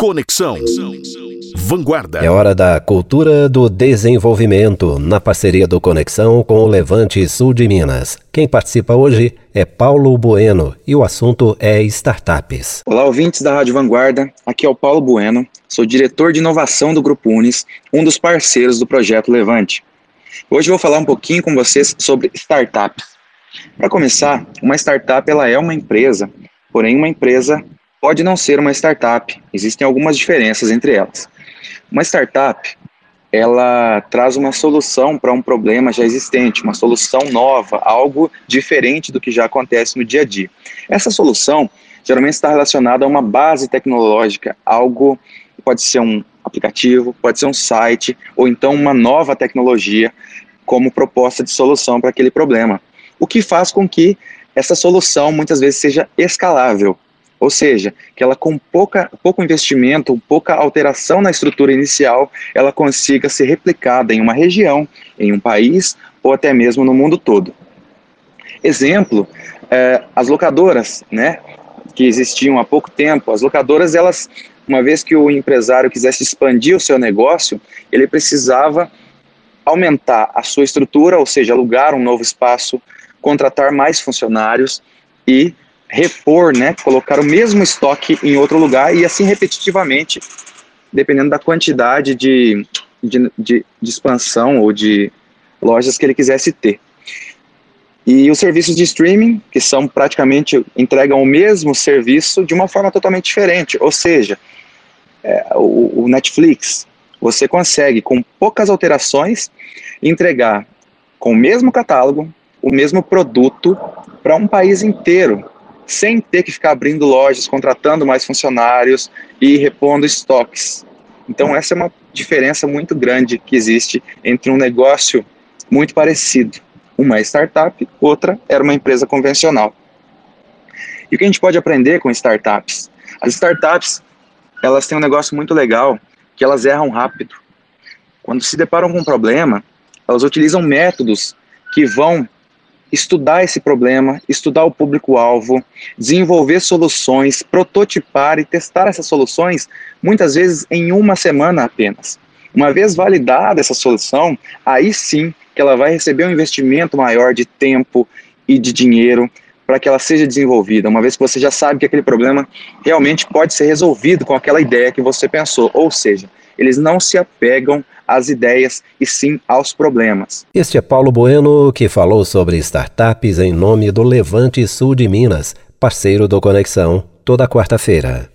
Conexão. Vanguarda. É hora da cultura do desenvolvimento, na parceria do Conexão com o Levante Sul de Minas. Quem participa hoje é Paulo Bueno e o assunto é startups. Olá, ouvintes da Rádio Vanguarda. Aqui é o Paulo Bueno, sou diretor de inovação do Grupo Unis, um dos parceiros do projeto Levante. Hoje eu vou falar um pouquinho com vocês sobre startups. Para começar, uma startup ela é uma empresa, porém uma empresa pode não ser uma startup. Existem algumas diferenças entre elas. Uma startup, ela traz uma solução para um problema já existente, uma solução nova, algo diferente do que já acontece no dia a dia. Essa solução geralmente está relacionada a uma base tecnológica, algo pode ser um aplicativo, pode ser um site, ou então uma nova tecnologia como proposta de solução para aquele problema. O que faz com que essa solução muitas vezes seja escalável, ou seja, que ela com pouca, pouco investimento, pouca alteração na estrutura inicial, ela consiga ser replicada em uma região, em um país ou até mesmo no mundo todo. Exemplo, é, as locadoras, né, que existiam há pouco tempo, as locadoras, elas, uma vez que o empresário quisesse expandir o seu negócio, ele precisava aumentar a sua estrutura, ou seja, alugar um novo espaço, contratar mais funcionários e repor, né, colocar o mesmo estoque em outro lugar e assim repetitivamente, dependendo da quantidade de, de, de, de expansão ou de lojas que ele quisesse ter. E os serviços de streaming, que são praticamente, entregam o mesmo serviço de uma forma totalmente diferente, ou seja, é, o, o Netflix, você consegue, com poucas alterações, entregar com o mesmo catálogo, o mesmo produto para um país inteiro, sem ter que ficar abrindo lojas, contratando mais funcionários e repondo estoques. Então, essa é uma diferença muito grande que existe entre um negócio muito parecido. Uma é startup, outra era uma empresa convencional. E o que a gente pode aprender com startups? As startups, elas têm um negócio muito legal, que elas erram rápido. Quando se deparam com um problema, elas utilizam métodos que vão estudar esse problema, estudar o público-alvo, desenvolver soluções, prototipar e testar essas soluções, muitas vezes em uma semana apenas. Uma vez validada essa solução, aí sim que ela vai receber um investimento maior de tempo e de dinheiro para que ela seja desenvolvida, uma vez que você já sabe que aquele problema realmente pode ser resolvido com aquela ideia que você pensou, ou seja, eles não se apegam às ideias e sim aos problemas. Este é Paulo Bueno que falou sobre startups em nome do Levante Sul de Minas, parceiro do Conexão, toda quarta-feira.